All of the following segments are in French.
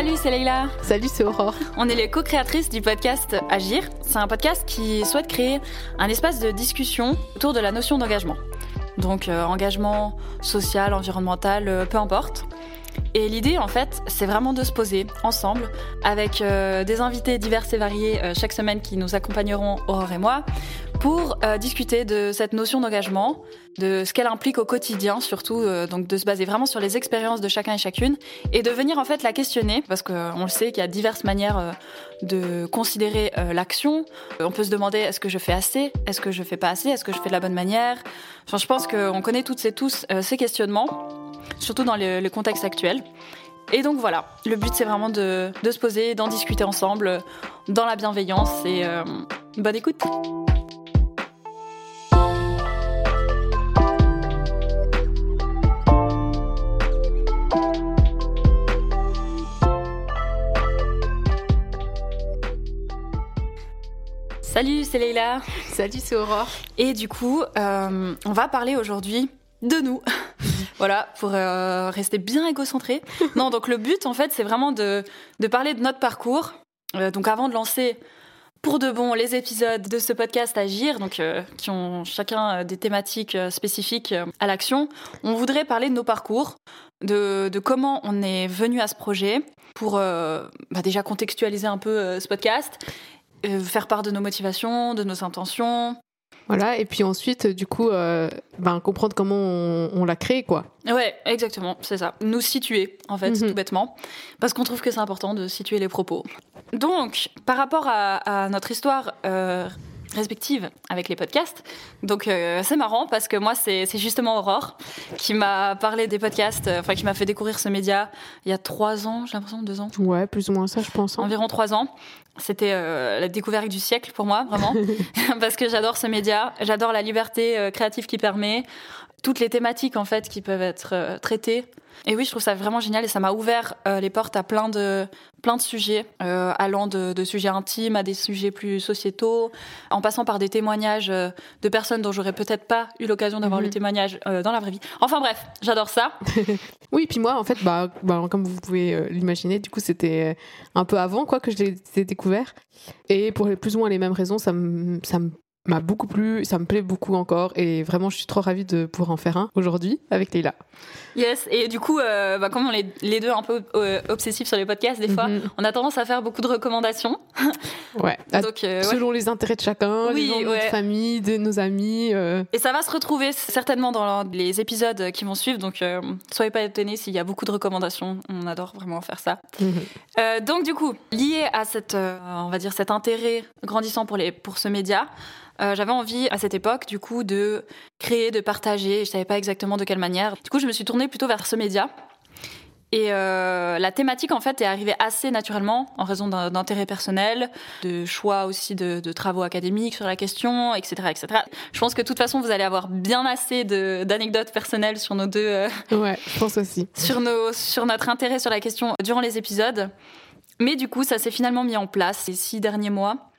Salut, c'est Leïla. Salut, c'est Aurore. On est les co-créatrices du podcast Agir. C'est un podcast qui souhaite créer un espace de discussion autour de la notion d'engagement. Donc euh, engagement social, environnemental, euh, peu importe. Et l'idée, en fait, c'est vraiment de se poser ensemble avec euh, des invités divers et variés euh, chaque semaine qui nous accompagneront, Aurore et moi, pour euh, discuter de cette notion d'engagement, de ce qu'elle implique au quotidien, surtout, donc de se baser vraiment sur les expériences de chacun et chacune, et de venir en fait la questionner, parce qu'on le sait qu'il y a diverses manières de considérer l'action. On peut se demander est-ce que je fais assez, est-ce que je fais pas assez, est-ce que je fais de la bonne manière? Enfin, je pense qu'on connaît toutes et tous ces questionnements, surtout dans le, le contexte actuel. Et donc voilà, le but c'est vraiment de, de se poser, d'en discuter ensemble, dans la bienveillance et euh, bonne écoute. Salut, c'est Leïla. Salut, c'est Aurore. Et du coup, euh, on va parler aujourd'hui de nous. Voilà, pour euh, rester bien égocentré. non, donc le but, en fait, c'est vraiment de, de parler de notre parcours. Euh, donc avant de lancer pour de bon les épisodes de ce podcast Agir, donc euh, qui ont chacun des thématiques spécifiques à l'action, on voudrait parler de nos parcours, de, de comment on est venu à ce projet, pour bah, déjà contextualiser un peu ce podcast, faire part de nos motivations, de nos intentions, Voilà, et puis ensuite, du coup, euh, ben, comprendre comment on, on l'a créé, quoi. Ouais, exactement, c'est ça. Nous situer, en fait, Mhm. tout bêtement. Parce qu'on trouve que c'est important de situer les propos. Donc, par rapport à, à notre histoire euh, respective avec les podcasts, donc euh, c'est marrant parce que moi, c'est justement Aurore qui m'a parlé des podcasts, euh, enfin, qui m'a fait découvrir ce média il y a trois ans, j'ai l'impression, deux ans Ouais, plus ou moins ça, je pense. hein. environ trois ans. C'était euh, la découverte du siècle pour moi, vraiment, parce que j'adore ce média, j'adore la liberté créative qui permet, toutes les thématiques en fait qui peuvent être euh, traitées. Et oui, je trouve ça vraiment génial et ça m'a ouvert euh, les portes à plein de plein de sujets, euh, allant de, de sujets intimes à des sujets plus sociétaux, en passant par des témoignages de personnes dont j'aurais peut-être pas eu l'occasion d'avoir Mhm. le témoignage euh, dans la vraie vie. Enfin bref, j'adore ça. Oui, puis moi, en fait, bah, bah, comme vous pouvez l'imaginer, du coup, c'était un peu avant, quoi, que je l'ai ai découvert. Et pour les, plus ou moins les mêmes raisons, ça me ça me- m'a beaucoup plu, ça me plaît beaucoup encore. Et vraiment, je suis trop ravie de pouvoir en faire un aujourd'hui avec Leïla. Yes, et du coup, euh, bah, comme on est les deux un peu euh, obsessifs sur les podcasts, des fois, Mhm. on a tendance à faire beaucoup de recommandations. Ouais. Donc, euh, ouais. Selon les intérêts de chacun, Oui, les gens de ouais. notre famille, de nos amis. euh, Et ça va se retrouver certainement dans les épisodes qui vont suivre, donc euh, soyez pas étonnés s'il y a beaucoup de recommandations. On adore vraiment faire ça. mhm. Euh, donc du coup, lié à cette, on va dire cet intérêt grandissant pour les pour ce média, euh, j'avais envie à cette époque du coup de créer, de partager. Je savais pas exactement de quelle manière. Du coup, je me suis tournée plutôt vers ce média. Et euh, la thématique en fait est arrivée assez naturellement en raison d'un d'intérêt personnel, de choix aussi de, de travaux académiques sur la question, etc., etc. Je pense que de toute façon vous allez avoir bien assez d'anecdotes personnelles sur nos deux euh, Ouais, je pense aussi. sur, nos, sur notre intérêt sur la question durant les épisodes. Mais du coup, ça s'est finalement mis en place ces six derniers mois.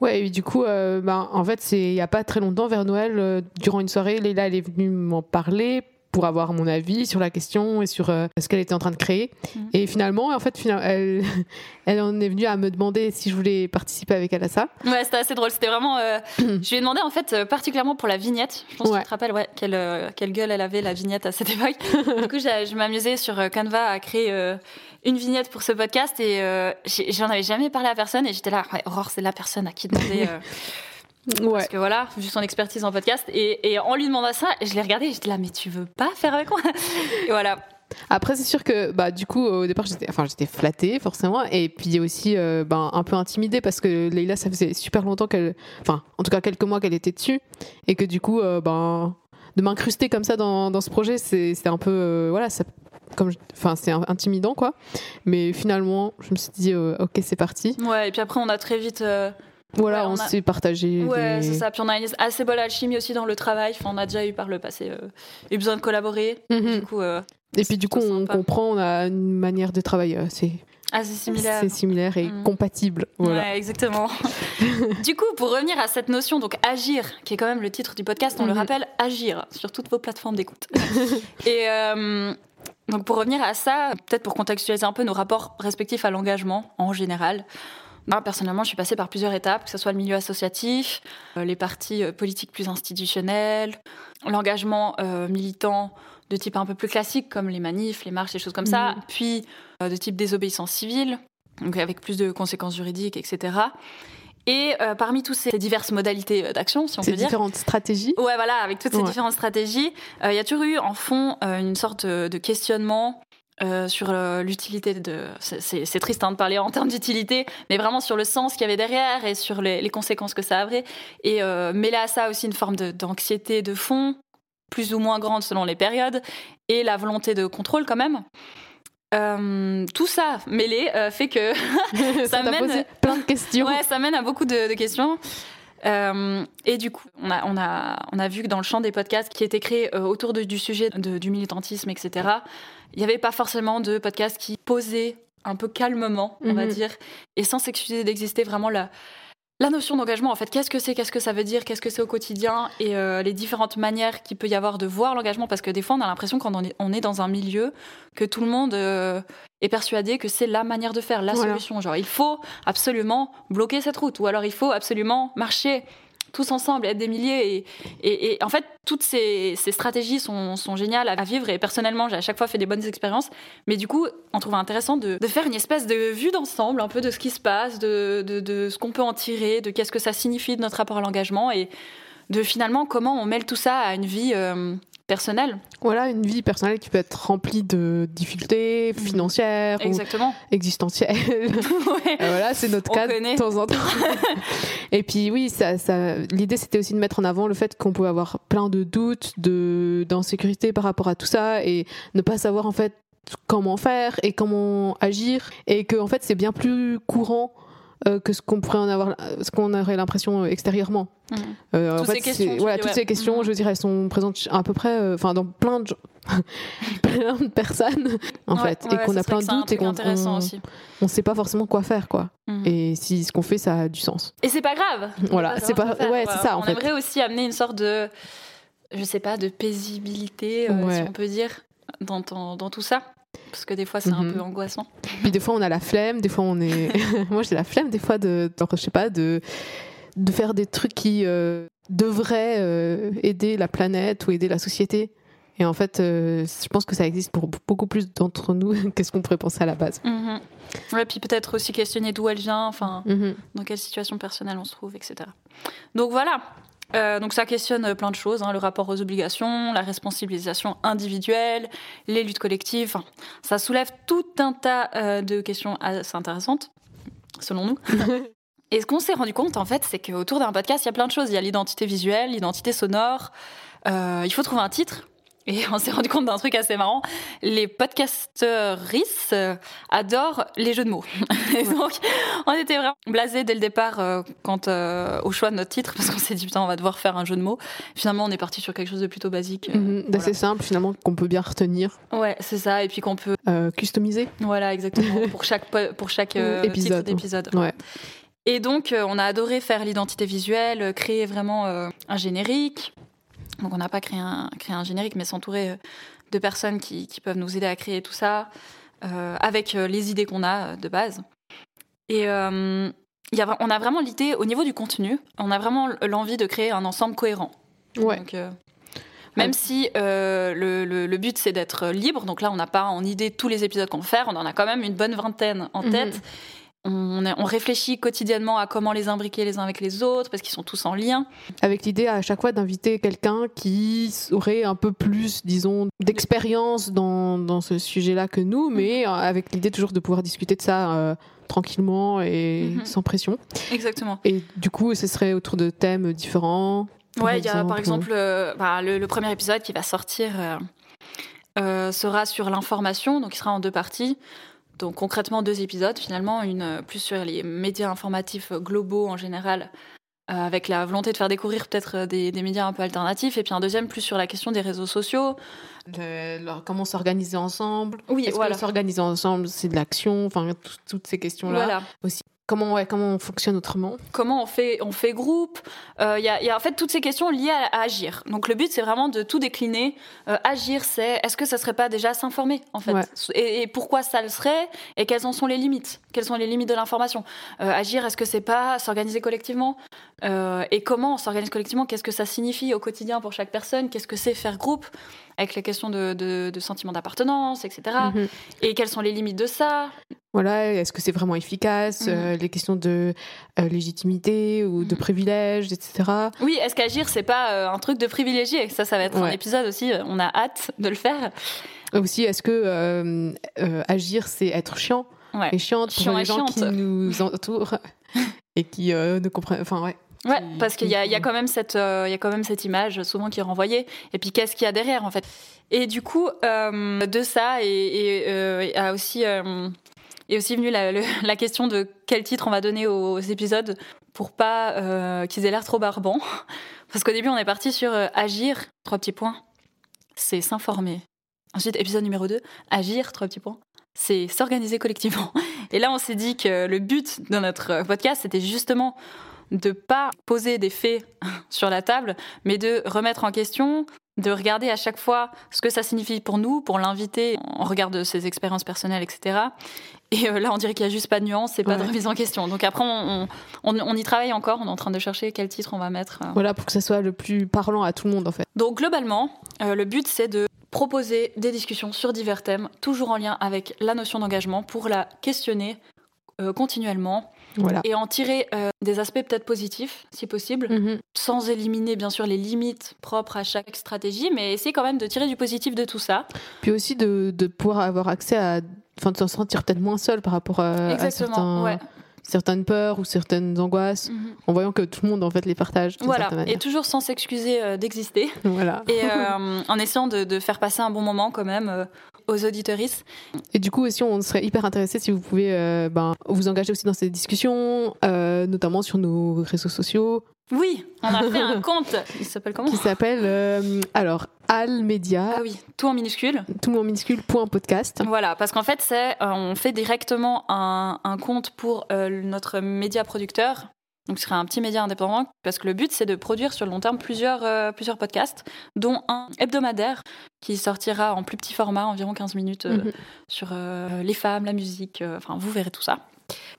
Ouais, et du coup, euh, ben, en fait, c'est il y a pas très longtemps, vers Noël, euh, durant une soirée, Leïla, elle est venue m'en parler pour avoir mon avis sur la question et sur euh, ce qu'elle était en train de créer. Mhm. Et finalement, en fait, elle, elle en est venue à me demander si je voulais participer avec elle à ça. Ouais, c'était assez drôle. C'était vraiment. euh, je lui ai demandé en fait euh, particulièrement pour la vignette. Je pense que tu te rappelles, ouais, quelle, quelle gueule elle avait la vignette à cette époque. du coup, je m'amusais sur Canva à créer une vignette pour ce podcast et j'en avais jamais parlé à personne et j'étais là. Ouais, Aurore, c'est la personne à qui demander. Ouais. Parce que voilà, vu son expertise en podcast. Et, et en lui demandant ça, je l'ai regardé et j'étais là, mais tu veux pas faire avec moi? Et voilà. Après, c'est sûr que, bah, du coup, au départ, j'étais, enfin, j'étais flattée, forcément, et puis aussi, euh, ben, un peu intimidée parce que Leïla, ça faisait super longtemps qu'elle, enfin, en tout cas, quelques mois qu'elle était dessus, et que du coup, euh, ben, de m'incruster comme ça dans, dans ce projet, c'est, c'était un peu, euh, voilà, ça, comme, enfin, c'est intimidant, quoi. Mais finalement, je me suis dit, euh, ok, c'est parti. Ouais, et puis après, on a très vite. euh, Voilà, Ouais, on on, a- s'est partagé. Ouais, des- c'est ça. Puis on a une assez bonne alchimie aussi dans le travail. Enfin, on a déjà eu par le passé euh, eu besoin de collaborer. Mhm. Du coup, euh, Et puis, du coup, on sympa. comprend, on a une manière de travailler assez, assez similaire. c'est similaire et Mhm. compatible. Voilà. Ouais, exactement. du coup, pour revenir à cette notion, donc agir, qui est quand même le titre du podcast, on le Mhm. rappelle, agir sur toutes vos plateformes d'écoute. et, euh, Donc pour revenir à ça, peut-être pour contextualiser un peu nos rapports respectifs à l'engagement en général. Moi, personnellement, je suis passée par plusieurs étapes, que ce soit le milieu associatif, euh, les partis euh, politiques plus institutionnels, l'engagement euh, militant de type un peu plus classique, comme les manifs, les marches, les choses comme ça, Mhm. puis euh, de type désobéissance civile, donc avec plus de conséquences juridiques, etc. Et euh, parmi toutes ces diverses modalités d'action, si on Ces peut dire, différentes stratégies. Ouais, voilà, avec toutes ces Ouais. différentes stratégies, il y a toujours eu en fond une sorte de questionnement euh, sur euh, l'utilité de. c'est- triste hein, de parler en termes d'utilité, mais vraiment sur le sens qu'il y avait derrière et sur les, les conséquences que ça avait. Et euh, mêler à ça aussi une forme d'anxiété de, fond, plus ou moins grande selon les périodes, et la volonté de contrôle quand même. Euh, tout ça mêlé euh, fait que ça t'a mène- posé plein de questions. Ouais, ça mène à beaucoup de, de questions. Euh, et du coup, on a, on, a, on a vu que dans le champ des podcasts qui étaient créés euh, autour de- du sujet de- du militantisme, etc., il n'y avait pas forcément de podcasts qui posaient un peu calmement, on va Mhm. dire, et sans s'excuser d'exister vraiment la, la notion d'engagement. En fait, qu'est-ce que c'est, qu'est-ce que ça veut dire, qu'est-ce que c'est au quotidien, et euh, les différentes manières qu'il peut y avoir de voir l'engagement, parce que des fois, on a l'impression quand on est, on est dans un milieu que tout le monde euh, est persuadé que c'est la manière de faire, la Voilà. solution. Genre, il faut absolument bloquer cette route, ou alors il faut absolument marcher tous ensemble, être des milliers. Et, et- en fait, toutes ces, ces stratégies sont, sont géniales à vivre. Et personnellement, j'ai à chaque fois fait des bonnes expériences. Mais du coup, on trouve intéressant de, de faire une espèce de vue d'ensemble, un peu de ce qui se passe, de, de- de ce qu'on peut en tirer, de qu'est-ce que ça signifie de notre rapport à l'engagement et de finalement comment on mêle tout ça à une vie euh, personnelle. Voilà, une vie personnelle qui peut être remplie de difficultés financières ou Exactement. existentielles. Ouais. Voilà, c'est notre On cas connaît. de temps en temps. Et puis oui, ça, ça, l'idée c'était aussi de mettre en avant le fait qu'on peut avoir plein de doutes, de d'insécurité par rapport à tout ça et ne pas savoir en fait comment faire et comment agir et que en fait c'est bien plus courant euh, que ce qu'on pourrait en avoir, ce qu'on aurait l'impression euh, extérieurement. Mhm. Euh, en Toutes fait, ces questions, voilà, toutes ouais. ces questions, Mhm. je dirais, elles sont présentes à peu près, euh, enfin, dans plein de, gens- plein de personnes, en Ouais, fait, ouais, et qu'on a plein de doutes et qu'on on sait pas forcément quoi faire, quoi. Mhm. Et si ce qu'on fait, ça a du sens. Et c'est pas grave. Voilà, c'est pas- ouais, c'est ça, en on fait. aimerait aussi amener une sorte de, je sais pas, de paisibilité, si on peut dire, dans, dans, dans tout ça. Parce que des fois, c'est un Mhm. peu angoissant. Puis des fois, on a la flemme, des fois, on est. Moi, j'ai la flemme, des fois, de, de- je sais pas, de, de faire des trucs qui euh, devraient euh, aider la planète ou aider la société. Et en fait, euh, je pense que ça existe pour beaucoup plus d'entre nous qu'est-ce qu'on pourrait penser à la base. Mhm. Ouais, puis peut-être aussi questionner d'où elle vient, enfin, Mhm. dans quelle situation personnelle on se trouve, etc. Donc voilà. Euh, donc ça questionne euh, plein de choses, hein, le rapport aux obligations, la responsabilisation individuelle, les luttes collectives. Enfin, ça soulève tout un tas euh, de questions assez intéressantes, selon nous. Et ce qu'on s'est rendu compte, en fait, c'est qu'autour d'un podcast, il y a plein de choses. Il y a l'identité visuelle, l'identité sonore. Euh, il faut trouver un titre. Et on s'est rendu compte d'un truc assez marrant. Les podcasteuristes euh, adorent les jeux de mots. Et donc, on était vraiment blasés dès le départ euh, quant euh, au choix de notre titre, parce qu'on s'est dit, putain, on va devoir faire un jeu de mots. Finalement, on est parti sur quelque chose de plutôt basique. euh, Mhm. D'assez simple, finalement, qu'on peut bien retenir, Ouais, c'est ça. Et puis qu'on peut. euh, customiser. Voilà, exactement. pour chaque, po- pour chaque Épisode. titre d'épisode. Ouais. Et donc, on a adoré faire l'identité visuelle, créer vraiment un générique. Donc, on n'a pas créé un, créé un générique, mais s'entourer euh, de personnes qui, qui peuvent nous aider à créer tout ça, euh, avec euh, les idées qu'on a de base. Et euh, il y a, on a vraiment l'idée, au niveau du contenu, on a vraiment l'envie de créer un ensemble cohérent. Ouais. Donc, euh, même si le, le- le but c'est d'être libre, donc là on n'a pas en idée tous les épisodes qu'on va faire, on en a quand même une bonne vingtaine en Mhm. tête. On, réfléchit quotidiennement à comment les imbriquer les uns avec les autres parce qu'ils sont tous en lien. Avec l'idée à chaque fois d'inviter quelqu'un qui aurait un peu plus, disons, d'expérience dans, dans ce sujet-là que nous, Mhm. mais euh, avec l'idée toujours de pouvoir discuter de ça euh, tranquillement et Mhm. sans pression. Exactement. Et du coup, ce serait autour de thèmes différents. Ouais, il y a par exemple, euh, bah, le, le premier épisode qui va sortir euh, sera sur l'information, donc il sera en deux parties. Donc concrètement deux épisodes finalement, une euh, plus sur les médias informatifs globaux en général, euh, avec la volonté de faire découvrir peut-être euh, des, des médias un peu alternatifs, et puis un deuxième plus sur la question des réseaux sociaux. le- comment s'organiser ensemble. Oui, Est-ce voilà. que s'organiser ensemble, c'est de l'action? Enfin, tout- toutes ces questions-là. Voilà. Aussi, comment, ouais, comment on fonctionne autrement. Comment on fait, on fait groupe. Il y, a, y, a, en fait toutes ces questions liées à, agir. Donc le but, c'est vraiment de tout décliner. agir, c'est est-ce que ça serait pas déjà s'informer en fait et, et, pourquoi ça le serait Et quelles en sont les limites? Quelles sont les limites de l'information? Agir, est-ce que c'est pas s'organiser collectivement? Et comment on s'organise collectivement? Qu'est-ce que ça signifie au quotidien pour chaque personne? Qu'est-ce que c'est faire groupe avec les questions de, de, sentiment d'appartenance, etc. Mhm. Et quelles sont les limites de ça? Voilà, est-ce que c'est vraiment efficace mhm. euh, Les questions de euh, légitimité ou de mhm. privilège, etc. Oui, est-ce qu'agir, c'est pas euh, un truc de privilégié Ça, ça va être un épisode aussi, on a hâte de le faire. Aussi, est-ce que agir, c'est être chiant et chiante pour les gens qui nous entourent et qui ne comprennent... Enfin, ouais. Ouais, parce qu'il y, a quand même cette, euh, il y a quand même cette image souvent qui est renvoyée. Et puis qu'est-ce qu'il y a derrière en fait? Et du coup, euh, de ça et, euh, a aussi est aussi venue la, question de quel titre on va donner aux, épisodes pour pas qu'ils aient l'air trop barbants. Parce qu'au début, on est parti sur agir, trois petits points, c'est s'informer. Ensuite, épisode numéro 2, agir, trois petits points, c'est s'organiser collectivement. Et là, on s'est dit que le but de notre podcast, c'était justement de pas poser des faits sur la table, mais de remettre en question, de regarder à chaque fois ce que ça signifie pour nous, pour l'inviter, en regard de ses expériences personnelles, etc. Et euh, là, on dirait qu'il n'y a juste pas de nuance et pas de remise en question. Donc après, on, y travaille encore, on est en train de chercher quel titre on va mettre. Euh. Voilà, pour que ça soit le plus parlant à tout le monde, en fait. Donc globalement, euh, le but, c'est de proposer des discussions sur divers thèmes, toujours en lien avec la notion d'engagement, pour la questionner continuellement et en tirer euh, des aspects peut-être positifs, si possible, mhm. sans éliminer bien sûr les limites propres à chaque stratégie, mais essayer quand même de tirer du positif de tout ça. Puis aussi de, de pouvoir avoir accès à, enfin de se sentir peut-être moins seul par rapport à, certains, certaines peurs ou certaines angoisses, mhm. en voyant que tout le monde en fait les partage. Voilà, et toujours sans s'excuser euh, d'exister. Voilà. Et euh, en essayant de, de, faire passer un bon moment quand même euh, aux auditoristes. Et du coup aussi, on serait hyper intéressé si vous pouvez ben, vous engager aussi dans ces discussions, notamment sur nos réseaux sociaux. Oui, on a fait un compte. Il s'appelle comment? Qui s'appelle euh, alors Al Media. Ah oui, tout en minuscule. Tout en minuscule. Point podcast. Voilà, parce qu'en fait, c'est euh, on fait directement un, compte pour euh, notre média producteur. Donc, ce serait un petit média indépendant, parce que le but, c'est de produire sur le long terme plusieurs, plusieurs podcasts, dont un hebdomadaire qui sortira en plus petit format, environ 15 minutes, mhm. sur les femmes, la musique, enfin, vous verrez tout ça.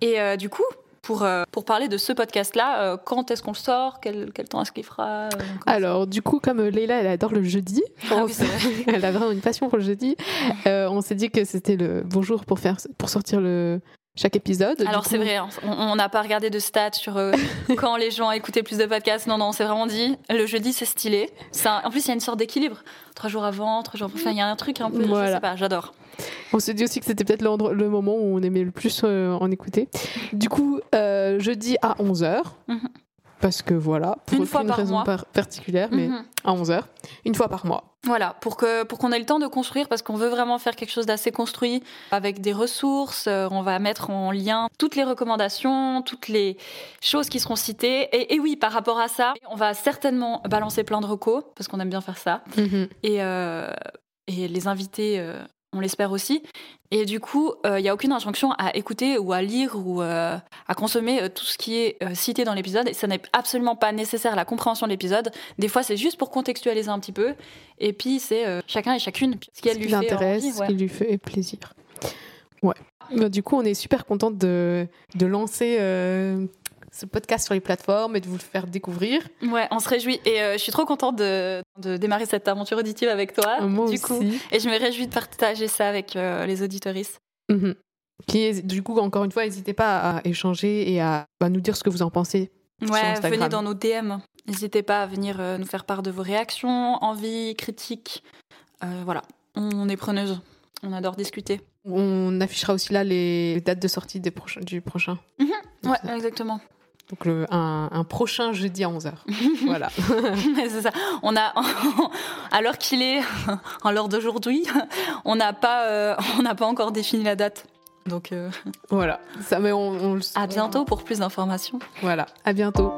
Et du coup, pour, euh, pour parler de ce podcast-là. Euh, quand est-ce qu'on le sort? Quel, quel, temps est-ce qu'il fera? Euh, Alors, du coup, comme Leila, elle adore le jeudi, ah elle a vraiment une passion pour le jeudi, on s'est dit que c'était le bonjour pour, faire, pour sortir le, chaque épisode. Alors c'est vrai, hein. on n'a pas regardé de stats sur quand les gens écoutaient plus de podcasts. Non, non, on s'est vraiment dit, le jeudi c'est stylé. en plus, il y a une sorte d'équilibre. Trois jours avant, trois jours. Enfin, il y a un truc un peu. Je sais pas, j'adore. On s'est dit aussi que c'était peut-être le moment où on aimait le plus euh, en écouter. Du coup, euh, jeudi à 11h. Mhm. Parce que voilà, pour une fois par raison mois. particulière, mais mhm. à 11h, une fois par mois. Voilà, pour que pour qu'on ait le temps de construire, parce qu'on veut vraiment faire quelque chose d'assez construit, avec des ressources. Euh, on va mettre en lien toutes les recommandations, toutes les choses qui seront citées. Et, oui, par rapport à ça, on va certainement balancer plein de recos, parce qu'on aime bien faire ça. Mhm. Et, et les invités on l'espère aussi. Et du coup, il euh, n'y a aucune injonction à écouter ou à lire ou euh, à consommer euh, tout ce qui est cité dans l'épisode. Et ça n'est absolument pas nécessaire à la compréhension de l'épisode. Des fois, c'est juste pour contextualiser un petit peu. Et puis, c'est chacun et chacune ce qui, lui intéresse, ce qui lui fait plaisir. Ouais. Bah, du coup, on est super contente de, de lancer ce podcast sur les plateformes et de vous le faire découvrir. Ouais, on se réjouit. Et euh, je suis trop contente de, de, démarrer cette aventure auditive avec toi. Moi du aussi. Coup. Et je me réjouis de partager ça avec euh, les auditoristes. Mhm. Qui du coup, encore une fois, n'hésitez pas à échanger et à, bah, nous dire ce que vous en pensez. Ouais, venez dans nos DM. N'hésitez pas à venir euh, nous faire part de vos réactions, envies, critiques. voilà, on est preneuse. On adore discuter. On affichera aussi là les dates de sortie des du prochain. Mhm. Ouais, exactement. Donc un, prochain jeudi à 11h. voilà. c'est ça. On a, alors qu'il est, à l'heure d'aujourd'hui, on n'a pas, euh, on n'a pas encore défini la date. Donc euh, voilà. Ça, mais on, à bientôt pour plus d'informations. Voilà. À bientôt.